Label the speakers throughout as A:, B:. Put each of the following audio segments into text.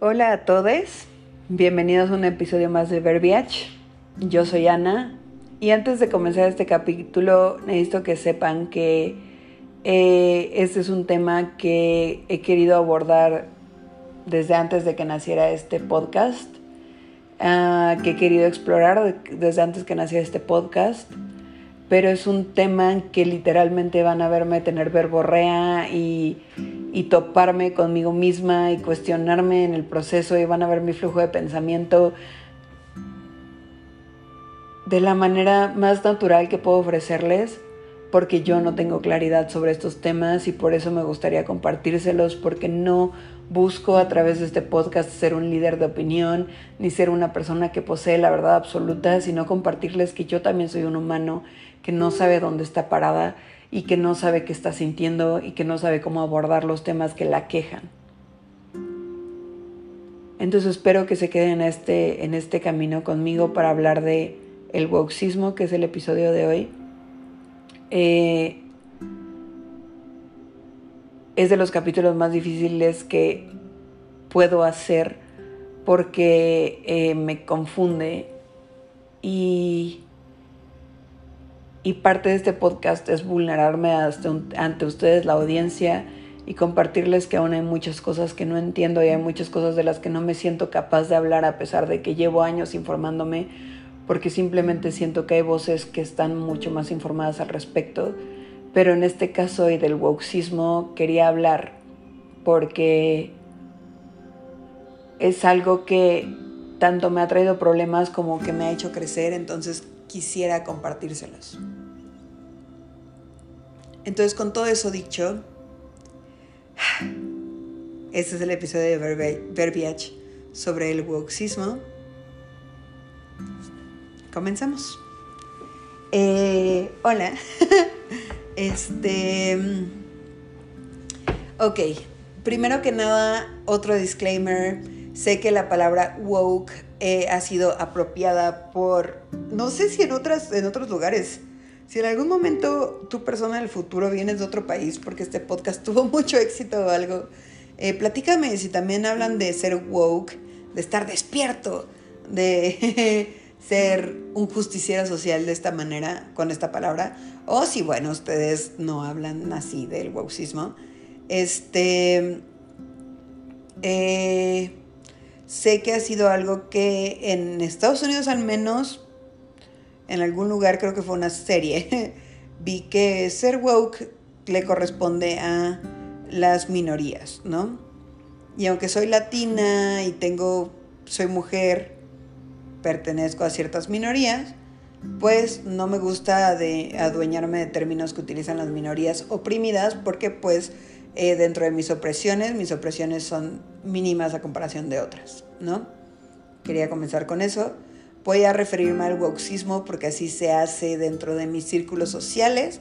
A: Hola a todos, bienvenidos a un episodio más de Verbiage. Yo soy Ana y antes de comenzar este capítulo necesito que sepan que eh, este es un tema que he querido abordar desde antes de que naciera este podcast, uh, que he querido explorar desde antes que naciera este podcast pero es un tema que literalmente van a verme tener verborrea y, y toparme conmigo misma y cuestionarme en el proceso y van a ver mi flujo de pensamiento de la manera más natural que puedo ofrecerles porque yo no tengo claridad sobre estos temas y por eso me gustaría compartírselos porque no busco a través de este podcast ser un líder de opinión ni ser una persona que posee la verdad absoluta, sino compartirles que yo también soy un humano que no sabe dónde está parada y que no sabe qué está sintiendo y que no sabe cómo abordar los temas que la quejan. Entonces espero que se queden en este, en este camino conmigo para hablar de el woxismo, que es el episodio de hoy. Eh, es de los capítulos más difíciles que puedo hacer porque eh, me confunde y y parte de este podcast es vulnerarme ante ustedes, la audiencia, y compartirles que aún hay muchas cosas que no entiendo y hay muchas cosas de las que no me siento capaz de hablar a pesar de que llevo años informándome, porque simplemente siento que hay voces que están mucho más informadas al respecto. Pero en este caso y del woxismo quería hablar porque es algo que tanto me ha traído problemas como que me ha hecho crecer, entonces quisiera compartírselos. Entonces, con todo eso dicho, este es el episodio de Verbiage sobre el woxismo. Comenzamos. Eh, hola. este. Ok. Primero que nada, otro disclaimer. Sé que la palabra woke eh, ha sido apropiada por. No sé si en, otras, en otros lugares si en algún momento tu persona del futuro vienes de otro país porque este podcast tuvo mucho éxito o algo, eh, platícame si también hablan de ser woke, de estar despierto, de ser un justiciero social de esta manera, con esta palabra, o si, bueno, ustedes no hablan así del wokeismo. Este. Eh, sé que ha sido algo que en Estados Unidos al menos en algún lugar, creo que fue una serie, vi que ser woke le corresponde a las minorías, ¿no? Y aunque soy latina y tengo, soy mujer, pertenezco a ciertas minorías, pues no me gusta de adueñarme de términos que utilizan las minorías oprimidas porque pues eh, dentro de mis opresiones, mis opresiones son mínimas a comparación de otras, ¿no? Quería comenzar con eso. Voy a referirme al wokeismo porque así se hace dentro de mis círculos sociales.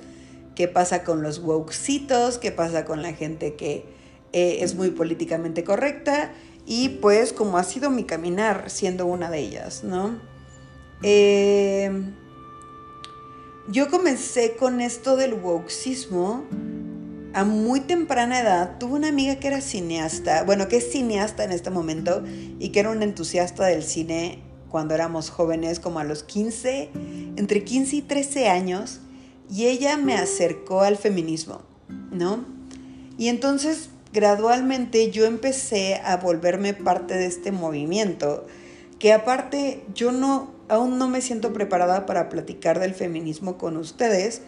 A: ¿Qué pasa con los wokesitos? ¿Qué pasa con la gente que eh, es muy políticamente correcta? Y pues como ha sido mi caminar siendo una de ellas, ¿no? Eh, yo comencé con esto del wokesismo a muy temprana edad. Tuve una amiga que era cineasta, bueno, que es cineasta en este momento y que era un entusiasta del cine cuando éramos jóvenes, como a los 15, entre 15 y 13 años, y ella me acercó al feminismo, ¿no? Y entonces gradualmente yo empecé a volverme parte de este movimiento, que aparte yo no, aún no me siento preparada para platicar del feminismo con ustedes,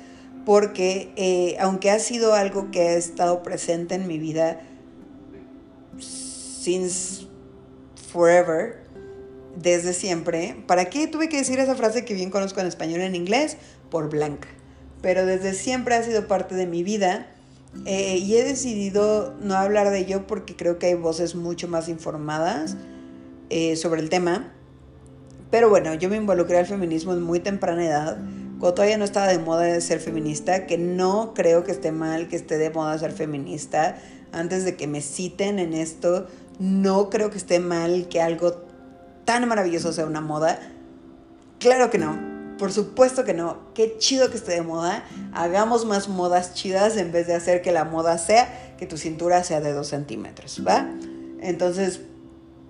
A: porque eh, aunque ha sido algo que ha estado presente en mi vida since forever, desde siempre. ¿Para qué tuve que decir esa frase que bien conozco en español y en inglés? Por blanca. Pero desde siempre ha sido parte de mi vida eh, y he decidido no hablar de ello porque creo que hay voces mucho más informadas eh, sobre el tema. Pero bueno, yo me involucré al feminismo en muy temprana edad, cuando todavía no estaba de moda de ser feminista, que no creo que esté mal que esté de moda ser feminista. Antes de que me citen en esto, no creo que esté mal que algo tan maravilloso sea una moda? Claro que no. Por supuesto que no. Qué chido que esté de moda. Hagamos más modas chidas en vez de hacer que la moda sea que tu cintura sea de dos centímetros, ¿va? Entonces,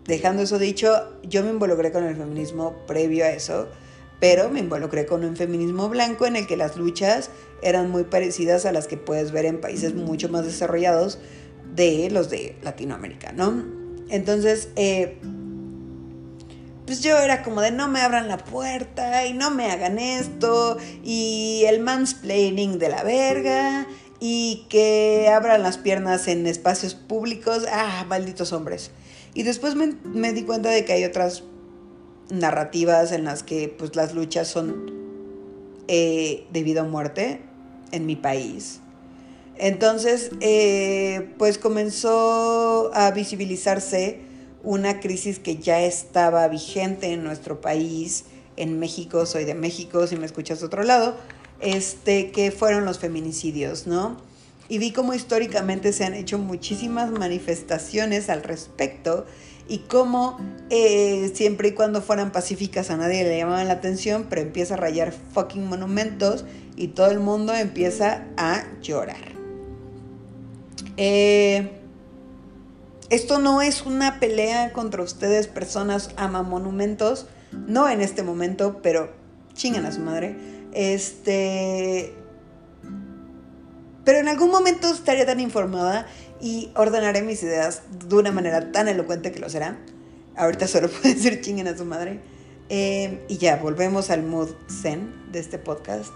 A: dejando eso dicho, yo me involucré con el feminismo previo a eso, pero me involucré con un feminismo blanco en el que las luchas eran muy parecidas a las que puedes ver en países mucho más desarrollados de los de Latinoamérica, ¿no? Entonces, eh, pues yo era como de no me abran la puerta y no me hagan esto y el mansplaining de la verga y que abran las piernas en espacios públicos, ah, malditos hombres. Y después me, di cuenta de que hay otras narrativas en las que pues las luchas son eh, debido a muerte en mi país. Entonces, eh, pues comenzó a visibilizarse una crisis que ya estaba vigente en nuestro país, en México, soy de México, si me escuchas de otro lado, este, que fueron los feminicidios, ¿no? Y vi cómo históricamente se han hecho muchísimas manifestaciones al respecto y cómo eh, siempre y cuando fueran pacíficas a nadie le llamaban la atención, pero empieza a rayar fucking monumentos y todo el mundo empieza a llorar. Eh, esto no es una pelea contra ustedes, personas ama monumentos. No en este momento, pero chingan a su madre. Este. Pero en algún momento estaría tan informada y ordenaré mis ideas de una manera tan elocuente que lo será. Ahorita solo puede decir chinguen a su madre. Eh, y ya, volvemos al mood zen de este podcast.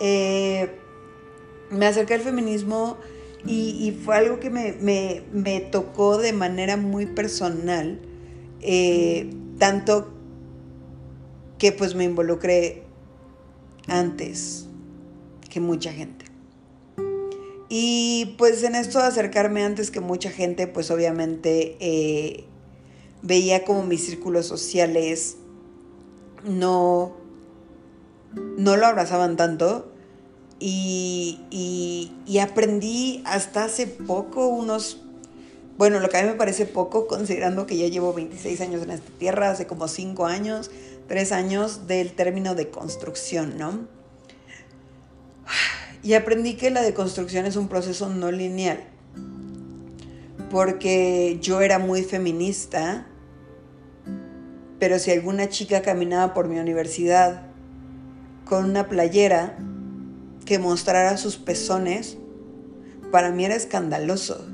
A: Eh, me acerqué al feminismo y, fue algo que me, tocó de manera muy personal, eh, tanto que pues me involucré antes que mucha gente. Y pues en esto de acercarme antes que mucha gente, pues obviamente eh, veía como mis círculos sociales no, no lo abrazaban tanto y, aprendí hasta hace poco unos, bueno, lo que a mí me parece poco, considerando que ya llevo 26 años en esta tierra, hace como 5 años, 3 años del término de construcción, ¿no? Y aprendí que la deconstrucción es un proceso no lineal, porque yo era muy feminista, pero si alguna chica caminaba por mi universidad con una playera, que mostrara sus pezones, para mí era escandaloso.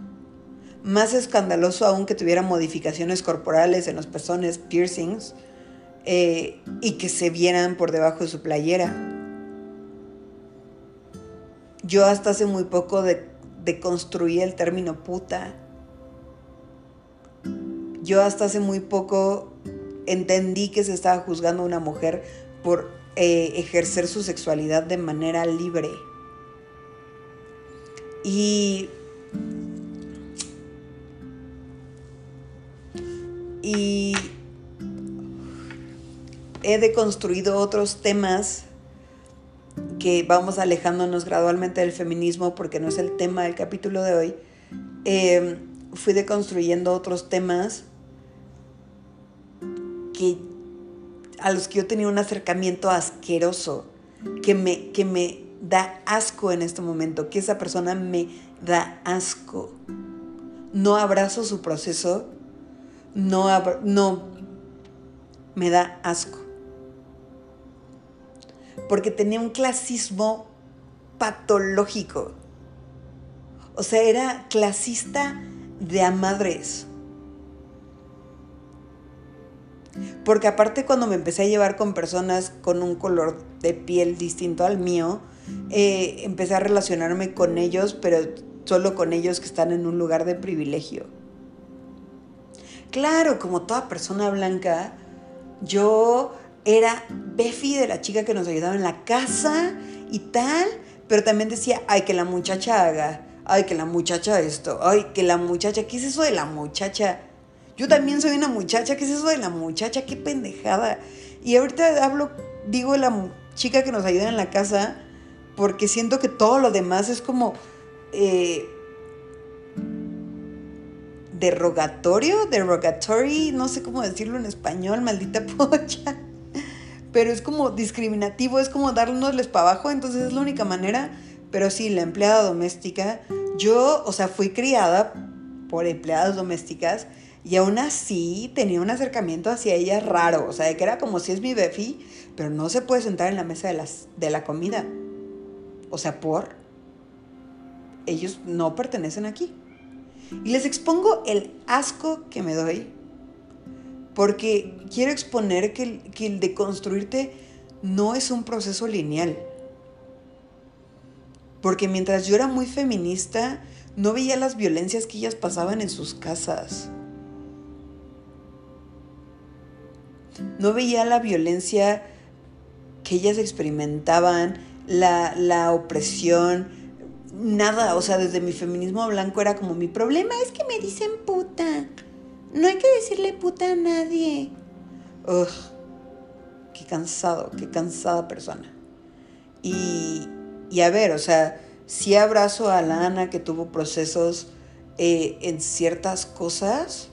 A: Más escandaloso aún que tuviera modificaciones corporales en los pezones, piercings, eh, y que se vieran por debajo de su playera. Yo hasta hace muy poco de, construir el término puta. Yo hasta hace muy poco entendí que se estaba juzgando a una mujer por eh, ejercer su sexualidad de manera libre. Y, y he deconstruido otros temas que vamos alejándonos gradualmente del feminismo porque no es el tema del capítulo de hoy. Eh, fui deconstruyendo otros temas que a los que yo tenía un acercamiento asqueroso, que me, que me da asco en este momento, que esa persona me da asco. No abrazo su proceso, no, no, me da asco. Porque tenía un clasismo patológico. O sea, era clasista de a madres. Porque aparte cuando me empecé a llevar con personas con un color de piel distinto al mío, eh, empecé a relacionarme con ellos, pero solo con ellos que están en un lugar de privilegio. Claro, como toda persona blanca, yo era Befi de la chica que nos ayudaba en la casa y tal, pero también decía, ay, que la muchacha haga, ay, que la muchacha esto, ay, que la muchacha, ¿qué es eso de la muchacha? Yo también soy una muchacha, ¿qué es eso de la muchacha? Qué pendejada. Y ahorita hablo, digo, de la chica que nos ayuda en la casa, porque siento que todo lo demás es como eh, derogatorio, derogatory, no sé cómo decirlo en español, maldita pocha. Pero es como discriminativo, es como darnosles para abajo, entonces es la única manera. Pero sí, la empleada doméstica, yo, o sea, fui criada por empleadas domésticas Y aún así tenía un acercamiento hacia ella raro, o sea, que era como si es mi befi, pero no se puede sentar en la mesa de, las, de la comida. O sea, por... Ellos no pertenecen aquí. Y les expongo el asco que me doy, porque quiero exponer que el, que el deconstruirte no es un proceso lineal. Porque mientras yo era muy feminista, no veía las violencias que ellas pasaban en sus casas. No veía la violencia que ellas experimentaban, la, la opresión, nada. O sea, desde mi feminismo blanco era como mi problema es que me dicen puta. No hay que decirle puta a nadie. Ugh, qué cansado, qué cansada persona. Y, y a ver, o sea, sí abrazo a la Ana que tuvo procesos eh, en ciertas cosas,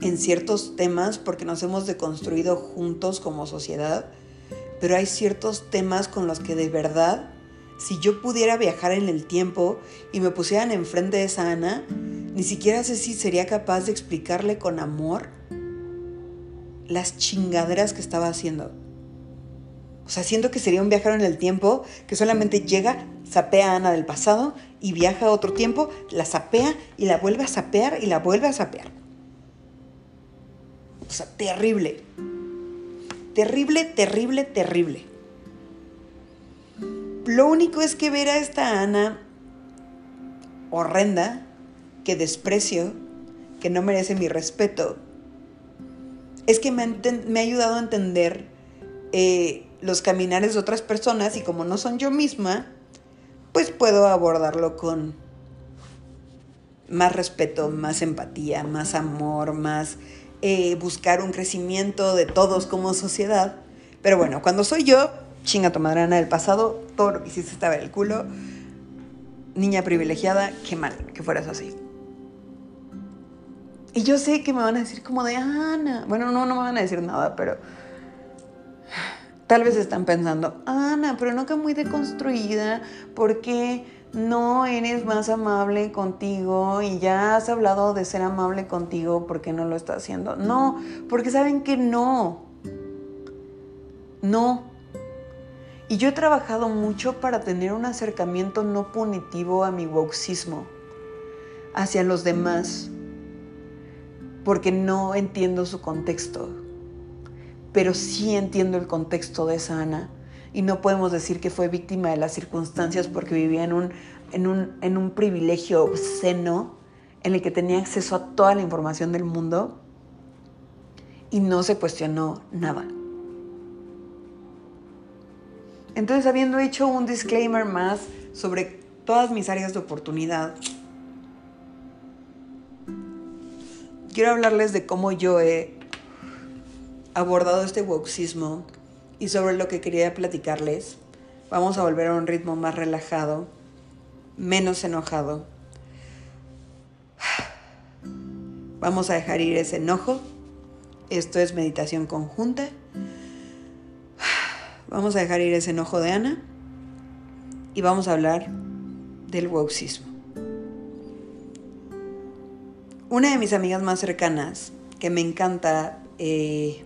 A: en ciertos temas, porque nos hemos deconstruido juntos como sociedad, pero hay ciertos temas con los que de verdad, si yo pudiera viajar en el tiempo y me pusieran enfrente de esa Ana, ni siquiera sé si sería capaz de explicarle con amor las chingaderas que estaba haciendo. O sea, siento que sería un viajero en el tiempo que solamente llega, sapea a Ana del pasado y viaja a otro tiempo, la sapea y la vuelve a sapear y la vuelve a sapear. O sea, terrible. Terrible, terrible, terrible. Lo único es que ver a esta Ana horrenda, que desprecio, que no merece mi respeto, es que me ha, ayudado a entender eh, los caminares de otras personas y como no son yo misma, pues puedo abordarlo con más respeto, más empatía, más amor, más eh, buscar un crecimiento de todos como sociedad. Pero bueno, cuando soy yo, chinga tu madrana del pasado, todo lo que hiciste estaba en el culo. Niña privilegiada, qué mal que fueras así. Y yo sé que me van a decir como de Ana. Bueno, no, no me van a decir nada, pero Tal vez están pensando, Ana, pero no que muy deconstruida, ¿por qué no eres más amable contigo y ya has hablado de ser amable contigo, ¿por qué no lo estás haciendo? No, porque saben que no. No. Y yo he trabajado mucho para tener un acercamiento no punitivo a mi woxismo hacia los demás, porque no entiendo su contexto pero sí entiendo el contexto de esa Ana y no podemos decir que fue víctima de las circunstancias porque vivía en un, en un, en un privilegio obsceno en el que tenía acceso a toda la información del mundo y no se cuestionó nada. Entonces, habiendo hecho un disclaimer más sobre todas mis áreas de oportunidad, quiero hablarles de cómo yo he abordado este woxismo y sobre lo que quería platicarles, vamos a volver a un ritmo más relajado, menos enojado. Vamos a dejar ir ese enojo. Esto es meditación conjunta. Vamos a dejar ir ese enojo de Ana y vamos a hablar del woxismo. Una de mis amigas más cercanas, que me encanta eh,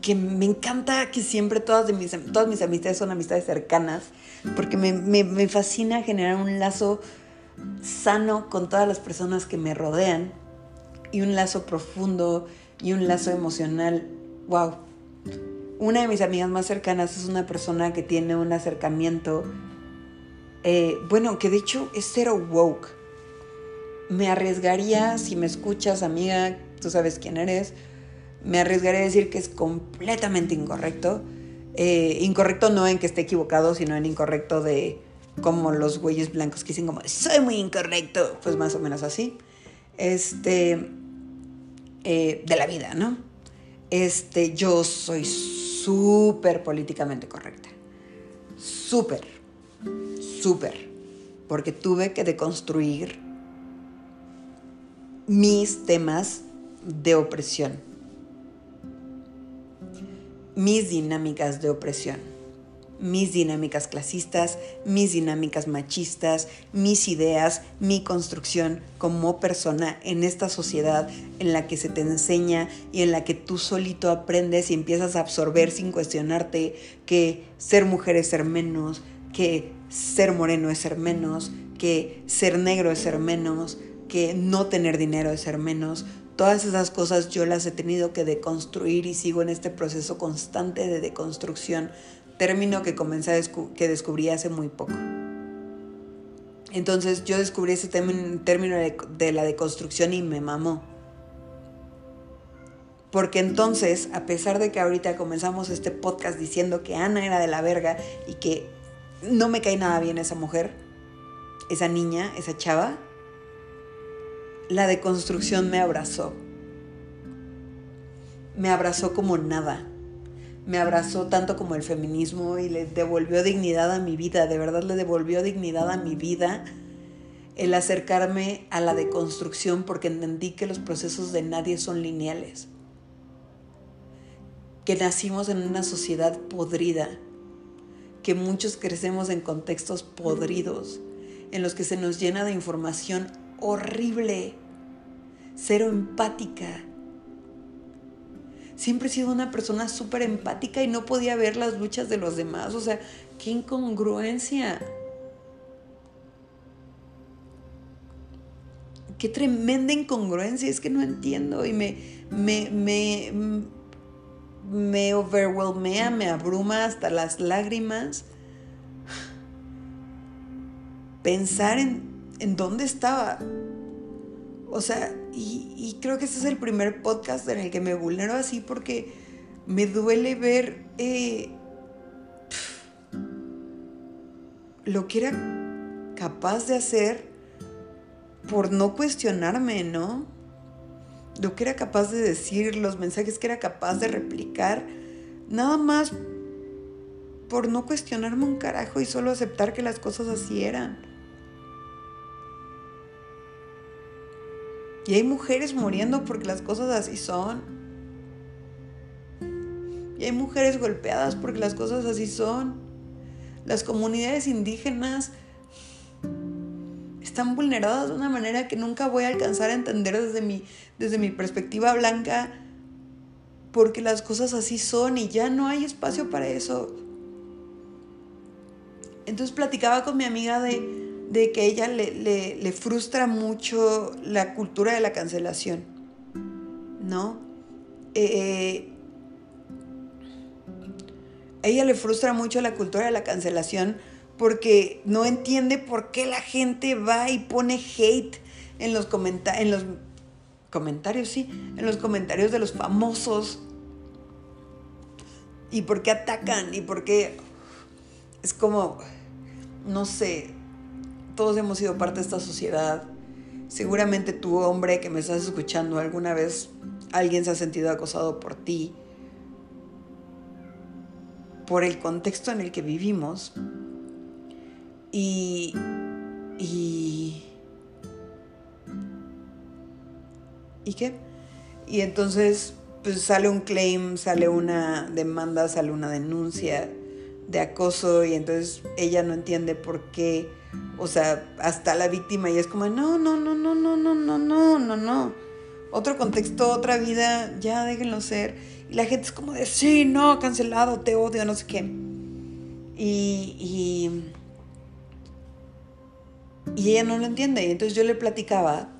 A: que me encanta que siempre todas, mis, todas mis amistades son amistades cercanas, porque me, me, fascina generar un lazo sano con todas las personas que me rodean y un lazo profundo y un lazo emocional. ¡Wow! Una de mis amigas más cercanas es una persona que tiene un acercamiento, eh, bueno, que de hecho es cero woke. Me arriesgaría, si me escuchas, amiga, tú sabes quién eres, me arriesgaré a decir que es completamente incorrecto. Eh, incorrecto no en que esté equivocado, sino en incorrecto de como los güeyes blancos que dicen como, soy muy incorrecto, pues más o menos así. Este, eh, de la vida, ¿no? Este, yo soy súper políticamente correcta. Súper, súper. Porque tuve que deconstruir mis temas de opresión mis dinámicas de opresión. mis dinámicas clasistas, mis dinámicas machistas, mis ideas, mi construcción como persona en esta sociedad en la que se te enseña y en la que tú solito aprendes y empiezas a absorber sin cuestionarte que ser mujer es ser menos, que ser moreno es ser menos, que ser negro es ser menos, que no tener dinero es ser menos. Todas esas cosas yo las he tenido que deconstruir y sigo en este proceso constante de deconstrucción término que comencé a que descubrí hace muy poco. Entonces yo descubrí ese término de, de la deconstrucción y me mamó. Porque entonces, a pesar de que ahorita comenzamos este podcast diciendo que Ana era de la verga y que no me cae nada bien esa mujer, esa niña, esa chava, la deconstrucción me abrazó. Me abrazó como nada me abrazó tanto como el feminismo y le devolvió dignidad a mi vida, de verdad le devolvió dignidad a mi vida el acercarme a la deconstrucción porque entendí que los procesos de nadie son lineales, que nacimos en una sociedad podrida, que muchos crecemos en contextos podridos, en los que se nos llena de información horrible, cero empática, siempre he sido una persona súper empática y no podía ver las luchas de los demás. O sea, qué incongruencia. Qué tremenda incongruencia, es que no entiendo y me, me, me, me overwhelmea, me abruma hasta las lágrimas. Pensar en, en dónde estaba. O sea, y, creo que este es el primer podcast en el que me vulnero así porque me duele ver eh, lo que era capaz de hacer por no cuestionarme, ¿no? Lo que era capaz de decir, los mensajes que era capaz de replicar, nada más por no cuestionarme un carajo y solo aceptar que las cosas así eran. Y hay mujeres muriendo porque las cosas así son. Y hay mujeres golpeadas porque las cosas así son. Las comunidades indígenas están vulneradas de una manera que nunca voy a alcanzar a entender desde mi, desde mi perspectiva blanca porque las cosas así son y ya no hay espacio para eso. Entonces platicaba con mi amiga de, de que ella le, frustra mucho la cultura de la cancelación, ¿no? Eh, ella le frustra mucho la cultura de la cancelación porque no entiende por qué la gente va y pone hate en los, en los comentarios, sí, en los comentarios de los famosos. Y por qué atacan y por qué es como, no sé, todos hemos sido parte de esta sociedad. Seguramente tu hombre que me estás escuchando alguna vez alguien se ha sentido acosado por ti, por el contexto en el que vivimos. Y, y, ¿y qué? Y entonces pues sale un claim, sale una demanda, sale una denuncia de acoso y entonces ella no entiende por qué o sea, hasta la víctima y es como, no, no, no, no, no, no, no, no, no, no. Otro contexto, otra vida, ya déjenlo ser. Y la gente es como de, sí, no, cancelado, te odio, no sé qué. Y, y, y ella no lo entiende. Y entonces yo le platicaba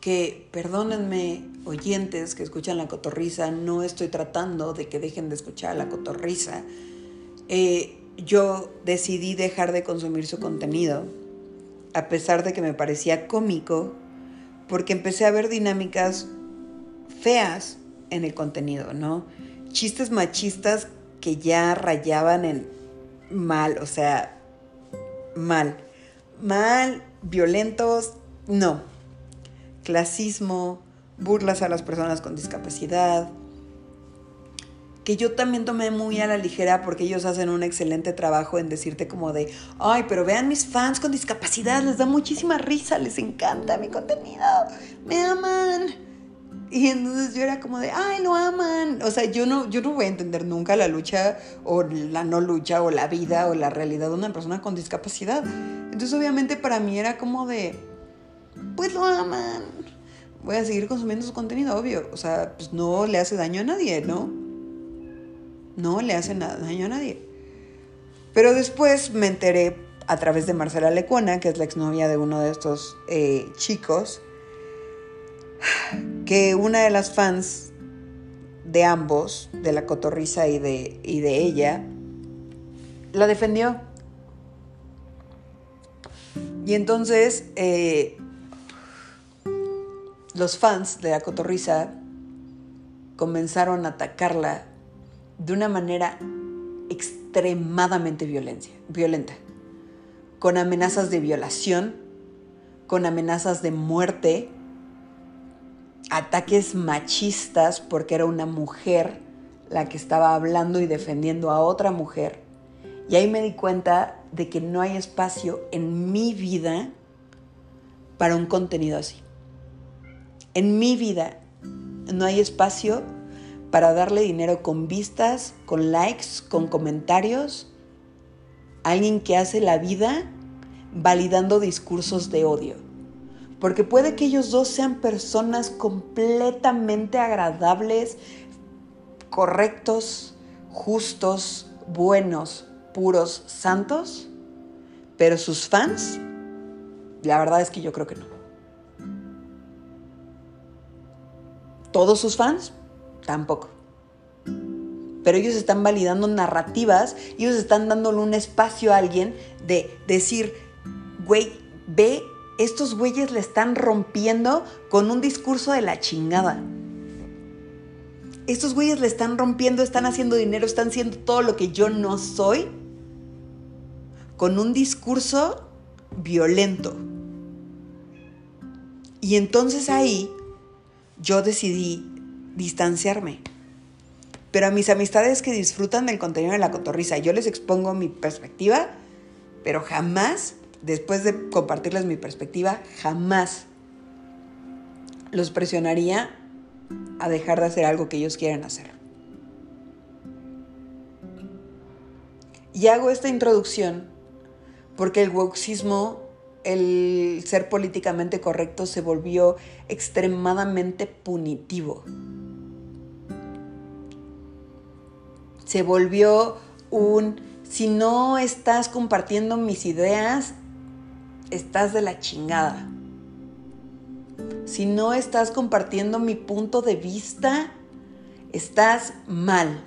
A: que, perdónenme, oyentes que escuchan la cotorriza, no estoy tratando de que dejen de escuchar la cotorriza. Eh, yo decidí dejar de consumir su contenido, a pesar de que me parecía cómico, porque empecé a ver dinámicas feas en el contenido, ¿no? Chistes machistas que ya rayaban en mal, o sea, mal. Mal, violentos, no. Clasismo, burlas a las personas con discapacidad, que yo también tomé muy a la ligera porque ellos hacen un excelente trabajo en decirte como de, ay, pero vean mis fans con discapacidad, les da muchísima risa, les encanta mi contenido, me aman. Y entonces yo era como de, ay, lo aman. O sea, yo no, yo no voy a entender nunca la lucha o la no lucha o la vida o la realidad de una persona con discapacidad. Entonces obviamente para mí era como de, pues lo aman. Voy a seguir consumiendo su contenido, obvio. O sea, pues no le hace daño a nadie, ¿no? No le hace nada, daño a nadie. Pero después me enteré a través de Marcela Lecuona, que es la exnovia de uno de estos eh, chicos, que una de las fans de ambos, de la cotorriza y de, y de ella, la defendió. Y entonces eh, los fans de la cotorriza comenzaron a atacarla de una manera extremadamente violenta, con amenazas de violación, con amenazas de muerte, ataques machistas porque era una mujer la que estaba hablando y defendiendo a otra mujer. Y ahí me di cuenta de que no hay espacio en mi vida para un contenido así. En mi vida no hay espacio para darle dinero con vistas, con likes, con comentarios. Alguien que hace la vida validando discursos de odio. Porque puede que ellos dos sean personas completamente agradables, correctos, justos, buenos, puros, santos, pero sus fans, la verdad es que yo creo que no. Todos sus fans, tampoco. Pero ellos están validando narrativas, ellos están dándole un espacio a alguien de decir, güey, ve estos güeyes le están rompiendo con un discurso de la chingada. Estos güeyes le están rompiendo, están haciendo dinero, están haciendo todo lo que yo no soy con un discurso violento. Y entonces ahí yo decidí distanciarme. Pero a mis amistades que disfrutan del contenido de la cotorriza, yo les expongo mi perspectiva, pero jamás después de compartirles mi perspectiva, jamás los presionaría a dejar de hacer algo que ellos quieren hacer. Y hago esta introducción porque el woxismo, el ser políticamente correcto, se volvió extremadamente punitivo. Se volvió un, si no estás compartiendo mis ideas, estás de la chingada. Si no estás compartiendo mi punto de vista, estás mal.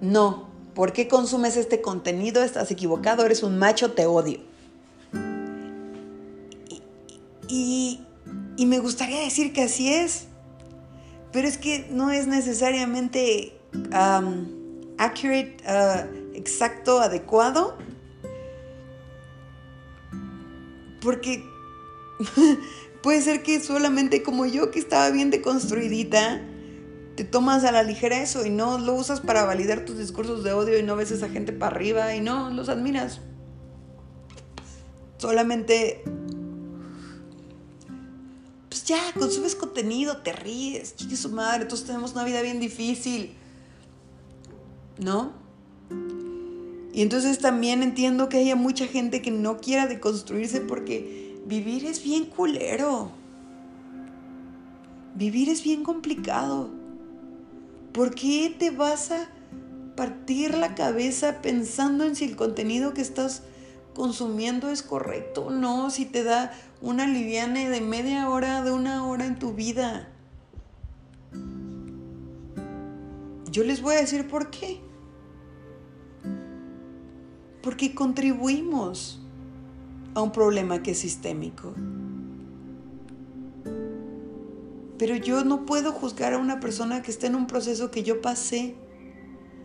A: No, ¿por qué consumes este contenido? Estás equivocado, eres un macho, te odio. Y, me gustaría decir que así es, pero es que no es necesariamente accurate, uh, exacto, adecuado Porque puede ser que solamente como yo, que estaba bien deconstruidita, te tomas a la ligera eso y no lo usas para validar tus discursos de odio y no ves a esa gente para arriba y no los admiras. Solamente, pues ya, consumes contenido, te ríes, chique su madre, todos tenemos una vida bien difícil. ¿No? Y entonces también entiendo que haya mucha gente que no quiera deconstruirse porque vivir es bien culero. Vivir es bien complicado. ¿Por qué te vas a partir la cabeza pensando en si el contenido que estás consumiendo es correcto o no? Si te da una liviane de media hora, de una hora en tu vida. Yo les voy a decir por qué porque contribuimos a un problema que es sistémico. Pero yo no puedo juzgar a una persona que está en un proceso que yo pasé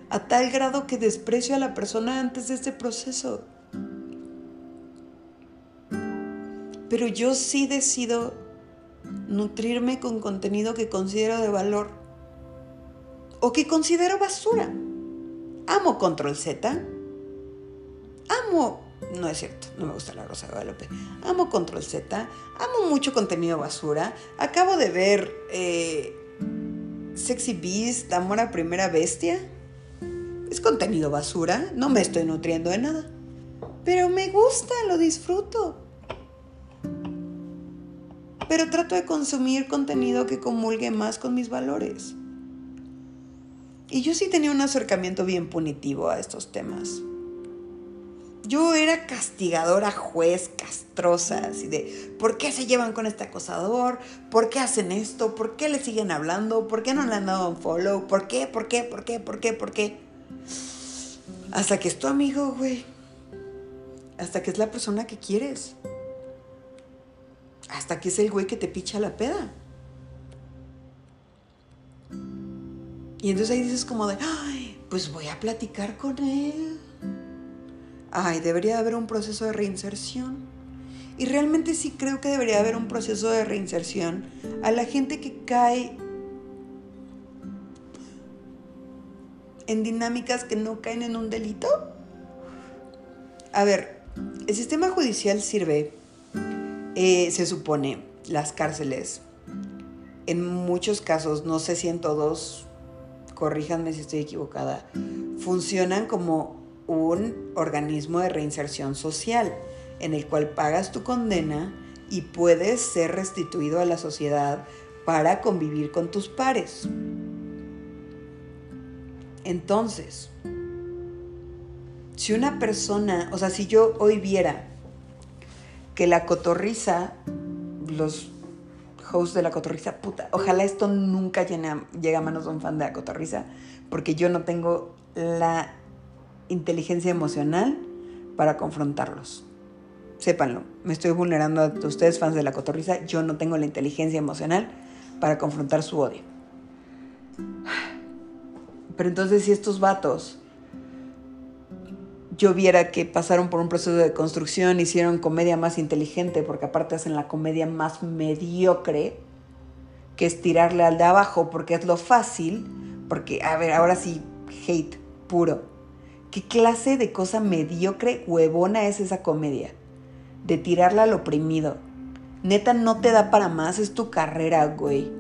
A: a tal grado que desprecio a la persona antes de este proceso. Pero yo sí decido nutrirme con contenido que considero de valor o que considero basura. Amo Control Z amo No es cierto, no me gusta la Rosa de Guadalupe. Amo Control Z, amo mucho contenido basura. Acabo de ver eh, Sexy Beast, Amor a Primera Bestia. Es contenido basura, no me estoy nutriendo de nada. Pero me gusta, lo disfruto. Pero trato de consumir contenido que comulgue más con mis valores. Y yo sí tenía un acercamiento bien punitivo a estos temas. Yo era castigadora juez, castrosa, así de, ¿por qué se llevan con este acosador? ¿Por qué hacen esto? ¿Por qué le siguen hablando? ¿Por qué no le han dado un follow? ¿Por qué? ¿Por qué? ¿Por qué? ¿Por qué? ¿Por qué? Hasta que es tu amigo, güey. Hasta que es la persona que quieres. Hasta que es el güey que te picha la peda. Y entonces ahí dices como de, ay, pues voy a platicar con él ay, debería haber un proceso de reinserción. Y realmente sí creo que debería haber un proceso de reinserción a la gente que cae en dinámicas que no caen en un delito. A ver, el sistema judicial sirve, eh, se supone, las cárceles, en muchos casos, no sé si en todos, corríjanme si estoy equivocada, funcionan como un organismo de reinserción social en el cual pagas tu condena y puedes ser restituido a la sociedad para convivir con tus pares. Entonces, si una persona, o sea, si yo hoy viera que la cotorriza, los hosts de la cotorriza, puta, ojalá esto nunca llegue a manos de un fan de la cotorriza, porque yo no tengo la inteligencia emocional para confrontarlos. Sépanlo, me estoy vulnerando a ustedes fans de la cotorriza, yo no tengo la inteligencia emocional para confrontar su odio. Pero entonces si estos vatos yo viera que pasaron por un proceso de construcción, hicieron comedia más inteligente, porque aparte hacen la comedia más mediocre, que es tirarle al de abajo, porque es lo fácil, porque, a ver, ahora sí, hate puro. ¿Qué clase de cosa mediocre, huevona es esa comedia? De tirarla al oprimido. Neta, no te da para más, es tu carrera, güey.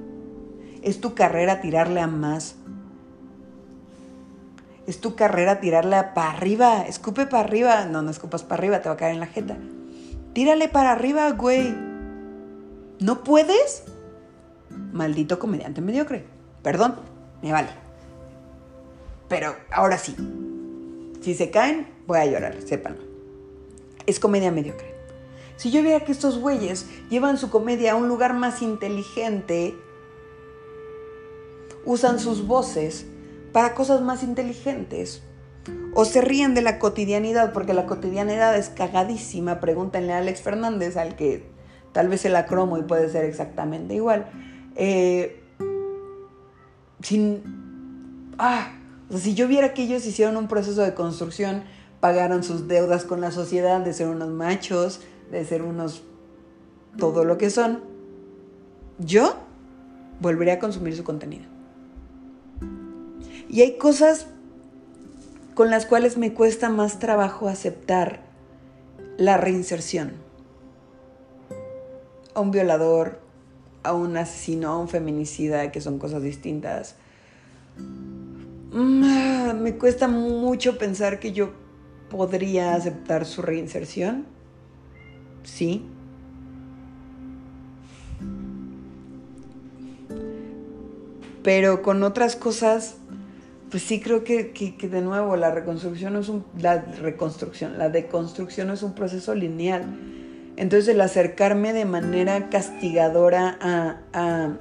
A: Es tu carrera tirarle a más. Es tu carrera tirarle para arriba. Escupe para arriba. No, no escupas para arriba, te va a caer en la jeta. Tírale para arriba, güey. ¿No puedes? Maldito comediante mediocre. Perdón, me vale. Pero ahora sí, si se caen, voy a llorar, sépanlo. Es comedia mediocre. Si yo viera que estos güeyes llevan su comedia a un lugar más inteligente, usan sus voces para cosas más inteligentes, o se ríen de la cotidianidad, porque la cotidianidad es cagadísima, pregúntenle a Alex Fernández, al que tal vez el acromo y puede ser exactamente igual. Eh, sin... Ah, si yo viera que ellos hicieron un proceso de construcción, pagaron sus deudas con la sociedad, de ser unos machos, de ser unos todo lo que son, yo volvería a consumir su contenido. Y hay cosas con las cuales me cuesta más trabajo aceptar la reinserción. A un violador, a un asesino, a un feminicida, que son cosas distintas me cuesta mucho pensar que yo podría aceptar su reinserción. Sí. Pero con otras cosas, pues sí creo que, de nuevo la reconstrucción es un, la reconstrucción, la deconstrucción es un proceso lineal. Entonces el acercarme de manera castigadora a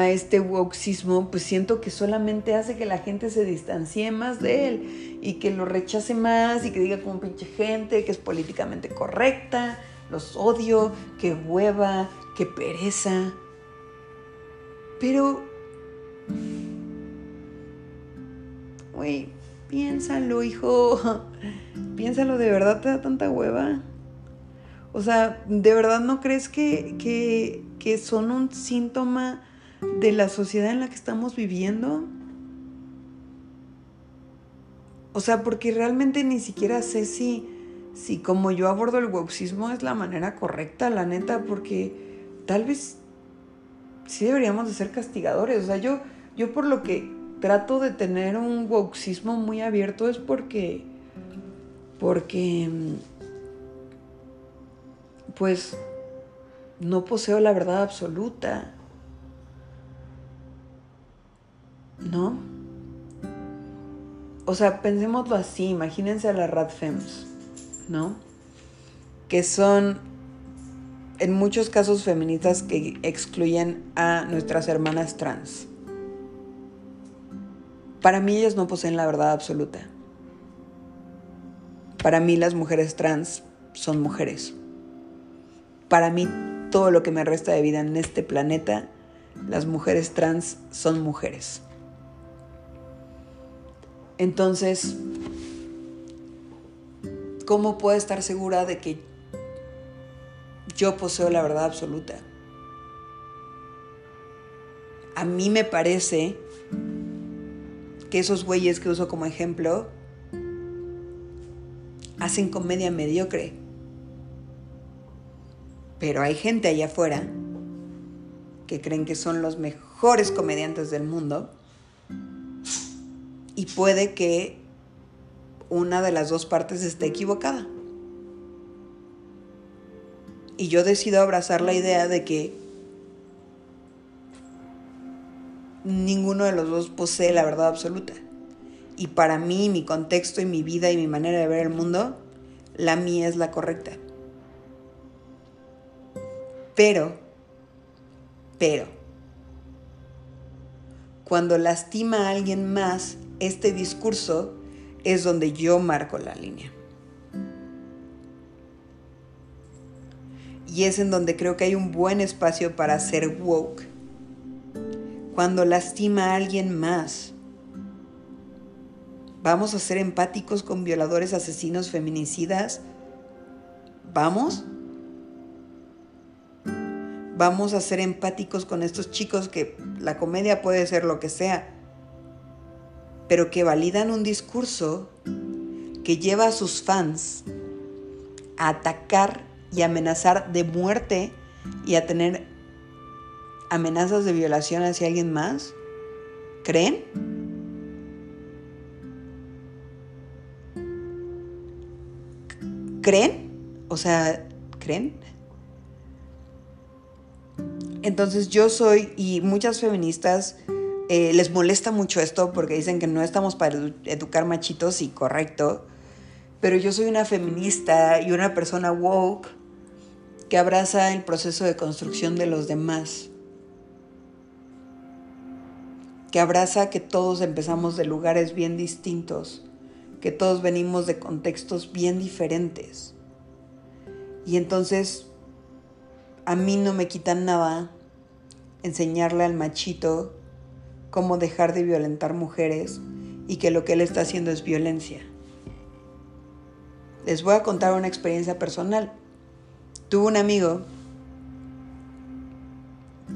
A: este woxismo, pues siento que solamente hace que la gente se distancie más de él y que lo rechace más y que diga como pinche gente que es políticamente correcta, los odio, que hueva, que pereza. Pero, güey, piénsalo, hijo. Piénsalo, ¿de verdad te da tanta hueva? O sea, ¿de verdad no crees que, que, que son un síntoma de la sociedad en la que estamos viviendo. O sea, porque realmente ni siquiera sé si si como yo abordo el wokeismo es la manera correcta, la neta, porque tal vez sí deberíamos de ser castigadores. O sea, yo, yo por lo que trato de tener un wokeismo muy abierto es porque, porque, pues, no poseo la verdad absoluta. ¿No? O sea, pensémoslo así, imagínense a las Radfems, ¿no? Que son en muchos casos feministas que excluyen a nuestras hermanas trans. Para mí ellas no poseen la verdad absoluta. Para mí las mujeres trans son mujeres. Para mí todo lo que me resta de vida en este planeta, las mujeres trans son mujeres. Entonces, ¿cómo puedo estar segura de que yo poseo la verdad absoluta? A mí me parece que esos güeyes que uso como ejemplo hacen comedia mediocre. Pero hay gente allá afuera que creen que son los mejores comediantes del mundo y puede que una de las dos partes esté equivocada. Y yo decido abrazar la idea de que ninguno de los dos posee la verdad absoluta. Y para mí, mi contexto y mi vida y mi manera de ver el mundo, la mía es la correcta. Pero, pero, cuando lastima a alguien más, este discurso es donde yo marco la línea. Y es en donde creo que hay un buen espacio para ser woke cuando lastima a alguien más. ¿Vamos a ser empáticos con violadores, asesinos, feminicidas? ¿Vamos? Vamos a ser empáticos con estos chicos que la comedia puede ser lo que sea, pero que validan un discurso que lleva a sus fans a atacar y amenazar de muerte y a tener amenazas de violación hacia alguien más? ¿Creen? ¿Creen? O sea, ¿creen? Entonces yo soy, y muchas feministas eh, les molesta mucho esto porque dicen que no estamos para educar machitos y correcto, pero yo soy una feminista y una persona woke que abraza el proceso de construcción de los demás que abraza que todos empezamos de lugares bien distintos, que todos venimos de contextos bien diferentes. Y entonces a mí no me quita nada enseñarle al machito cómo dejar de violentar mujeres y que lo que él está haciendo es violencia. Les voy a contar una experiencia personal. Tuve un amigo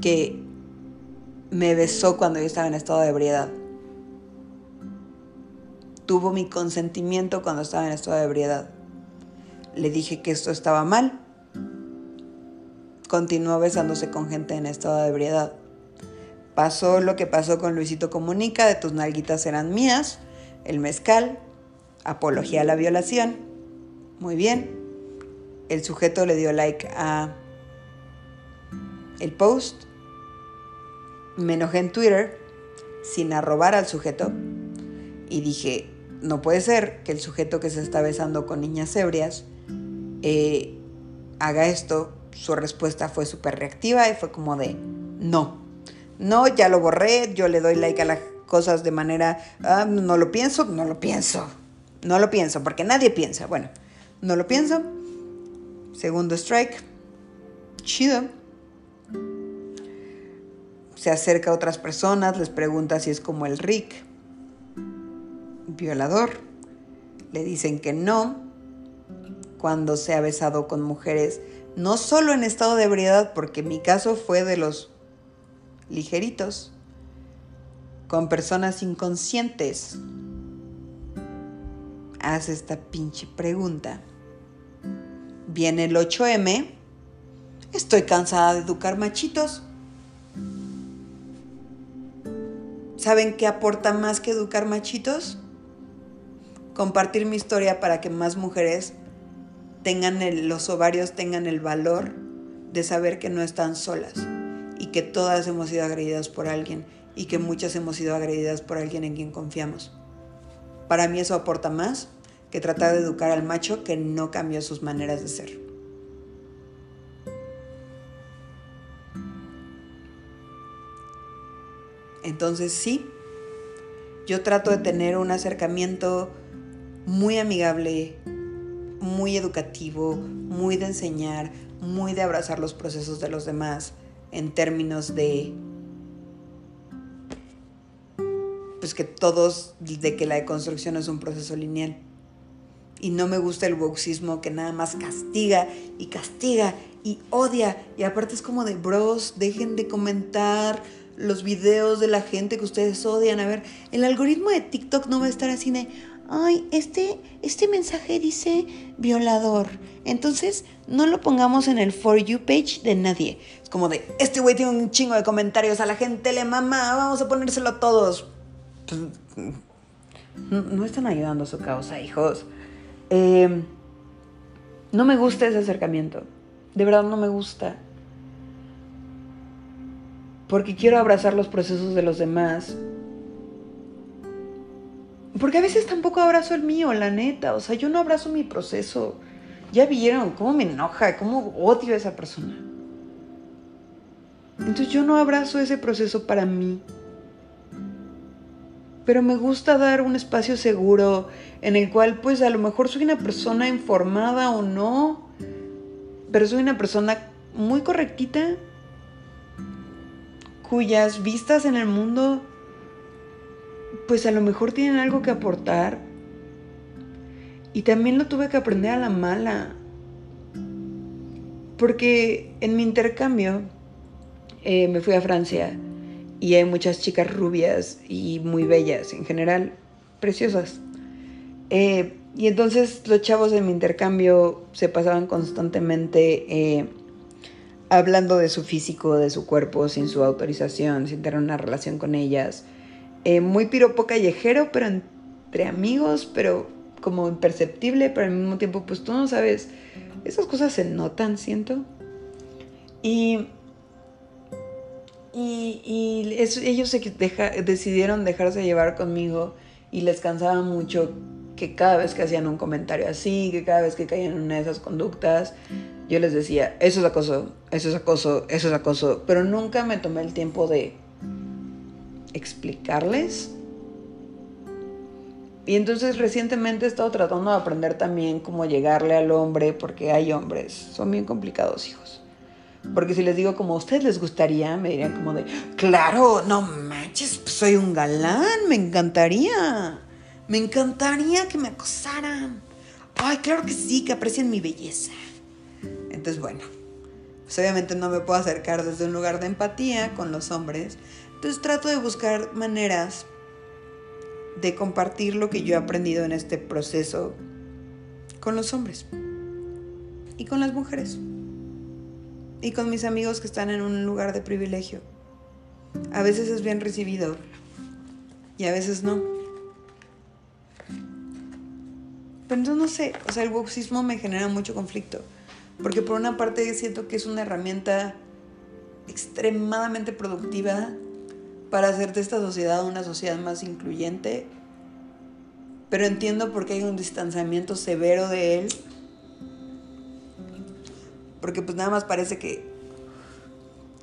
A: que me besó cuando yo estaba en estado de ebriedad. Tuvo mi consentimiento cuando estaba en estado de ebriedad. Le dije que esto estaba mal. Continuó besándose con gente en estado de ebriedad. Pasó lo que pasó con Luisito Comunica, de tus nalguitas eran mías, el mezcal, apología a la violación. Muy bien. El sujeto le dio like a el post me enojé en Twitter sin arrobar al sujeto y dije, no puede ser que el sujeto que se está besando con niñas ebrias eh, haga esto. Su respuesta fue súper reactiva y fue como de, no, no, ya lo borré, yo le doy like a las cosas de manera, ah, no lo pienso, no lo pienso, no lo pienso, porque nadie piensa. Bueno, no lo pienso. Segundo strike, chido se acerca a otras personas, les pregunta si es como el Rick, violador. Le dicen que no cuando se ha besado con mujeres, no solo en estado de ebriedad, porque mi caso fue de los ligeritos, con personas inconscientes. Haz esta pinche pregunta. viene el 8M, estoy cansada de educar machitos. ¿Saben qué aporta más que educar machitos? Compartir mi historia para que más mujeres tengan los ovarios tengan el valor de saber que no están solas y que todas hemos sido agredidas por alguien y que muchas hemos sido agredidas por alguien en quien confiamos. Para mí eso aporta más que tratar de educar al macho que no cambió sus maneras de ser. Entonces sí, yo trato de tener un acercamiento muy amigable, muy educativo, muy de enseñar, muy de abrazar los procesos de los demás en términos de pues que todos de que la deconstrucción es un proceso lineal. Y no me gusta el boxismo que nada más castiga y castiga y odia. Y aparte es como de bros, dejen de comentar los videos de la gente que ustedes odian. A ver, el algoritmo de TikTok no va a estar así de, ay, este, este mensaje dice violador. Entonces, no lo pongamos en el For You page de nadie. Es como de, este güey tiene un chingo de comentarios, a la gente le mama, vamos a ponérselo a todos. Pues, no, están ayudando a su causa, hijos. Em, no me gusta ese acercamiento. De verdad no me gusta. Porque quiero abrazar los procesos de los demás porque a veces tampoco abrazo el mío, la neta. O sea, yo no abrazo mi proceso. Ya vieron cómo me enoja, cómo odio a esa persona. Entonces yo no abrazo ese proceso para mí. Pero me gusta dar un espacio seguro en el cual pues a lo mejor soy una persona informada o no. Pero soy una persona muy correctita cuyas vistas en el mundo pues a lo mejor tienen algo que aportar. Y también lo tuve que aprender a la mala. Porque en mi intercambio eh, me fui a Francia y hay muchas chicas rubias y muy bellas en general, preciosas. Eh, y entonces los chavos en mi intercambio se pasaban constantemente eh, hablando de su físico, de su cuerpo, sin su autorización, sin tener una relación con ellas. Eh, muy piropo callejero, pero entre amigos, pero como imperceptible, pero al mismo tiempo, pues tú no sabes, esas cosas se notan, siento. Y, y, ellos decidieron dejarse llevar conmigo y les cansaba mucho que cada vez que hacían un comentario así, que cada vez que caían en una de esas conductas, yo les decía, eso es acoso, eso es acoso, eso es acoso, pero nunca me tomé el tiempo de explicarles. Y entonces recientemente he estado tratando de aprender también cómo llegarle al hombre, porque hay hombres, son bien complicados, hijos. Porque si les digo como a ustedes les gustaría, me dirían como de, claro, no manches, pues soy un galán, me encantaría. Me encantaría que me acosaran. Ay, claro que sí, que aprecien mi belleza. Entonces, bueno, pues obviamente no me puedo acercar desde un lugar de empatía con los hombres, entonces trato de buscar maneras de compartir lo que yo he aprendido en este proceso con los hombres y con las mujeres y con mis amigos que están en un lugar de privilegio. A veces es bien recibido y a veces no. Pero entonces no sé, o sea, el boxismo me genera mucho conflicto, porque por una parte siento que es una herramienta extremadamente productiva para hacer de esta sociedad una sociedad más incluyente, pero entiendo por qué hay un distanciamiento severo de él, porque pues nada más parece que,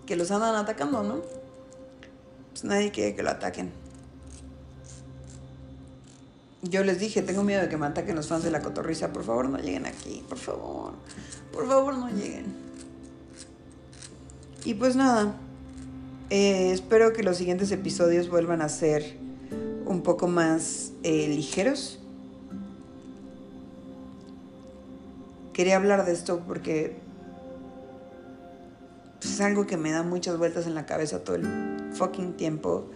A: que los andan atacando, ¿no? Pues nadie quiere que lo ataquen. Yo les dije, tengo miedo de que me ataquen los fans de la cotorriza. Por favor, no lleguen aquí. Por favor. Por favor, no lleguen. Y pues nada. Eh, espero que los siguientes episodios vuelvan a ser un poco más eh, ligeros. Quería hablar de esto porque es algo que me da muchas vueltas en la cabeza todo el fucking tiempo.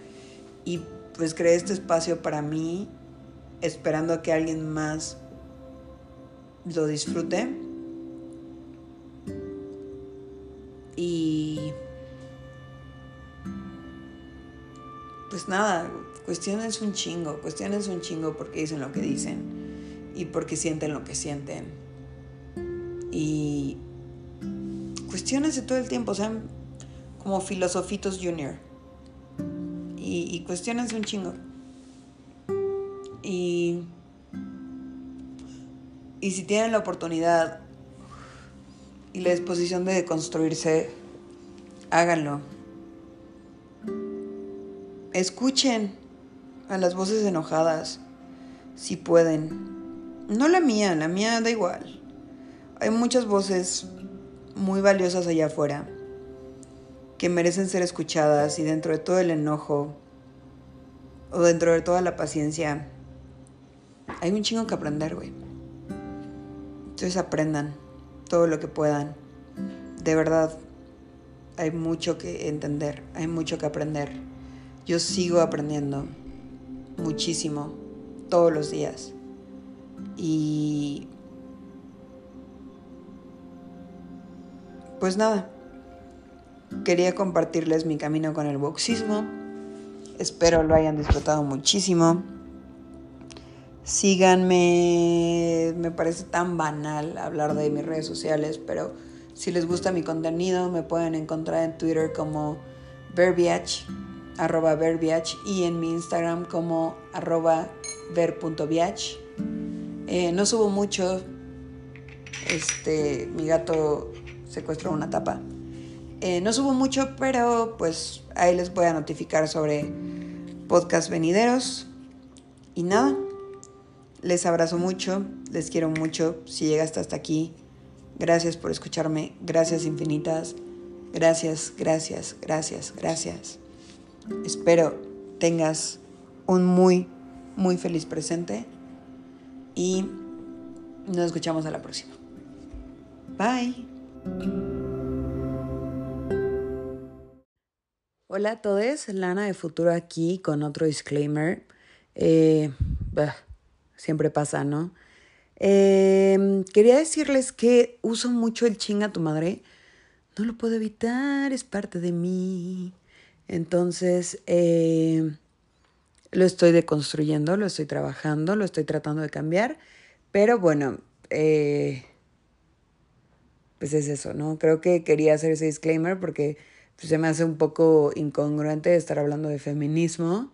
A: Y pues creé este espacio para mí, esperando a que alguien más lo disfrute. Y pues nada, cuestiones un chingo, cuestiones un chingo porque dicen lo que dicen y porque sienten lo que sienten. Y cuestiones todo el tiempo, sean como filosofitos junior. Y, y cuestiones un chingo. Y, y si tienen la oportunidad y la disposición de construirse, háganlo. Escuchen a las voces enojadas, si pueden. No la mía, la mía da igual. Hay muchas voces muy valiosas allá afuera que merecen ser escuchadas y dentro de todo el enojo o dentro de toda la paciencia hay un chingo que aprender, güey. Entonces aprendan todo lo que puedan. De verdad, hay mucho que entender, hay mucho que aprender. Yo sigo aprendiendo muchísimo todos los días. Y pues nada, quería compartirles mi camino con el boxismo. Espero lo hayan disfrutado muchísimo. Síganme, me parece tan banal hablar de mis redes sociales, pero si les gusta mi contenido me pueden encontrar en Twitter como verbiage, arroba verbiage, y en mi Instagram como arroba ver.viach. Eh, no subo mucho, este, mi gato secuestró una tapa. Eh, no subo mucho, pero pues ahí les voy a notificar sobre podcast venideros. Y nada, les abrazo mucho, les quiero mucho. Si llegaste hasta aquí, gracias por escucharme, gracias infinitas, gracias, gracias, gracias, gracias. Espero tengas un muy, muy feliz presente y nos escuchamos a la próxima. Bye. Hola a todos, Lana de Futuro aquí con otro disclaimer. Eh, siempre pasa, ¿no? Em, quería decirles que uso mucho el chinga tu madre. No lo puedo evitar, es parte de mí. Entonces, eh, lo estoy deconstruyendo, lo estoy trabajando, lo estoy tratando de cambiar. Pero bueno, eh, pues es eso, ¿no? Creo que quería hacer ese disclaimer porque pues, se me hace un poco incongruente estar hablando de feminismo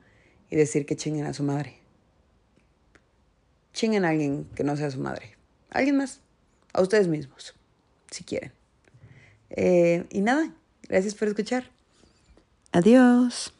A: y decir que chinguen a su madre. Chinguen a alguien que no sea su madre. alguien más. A ustedes mismos, si quieren. Eh, y nada, gracias por escuchar. Adiós.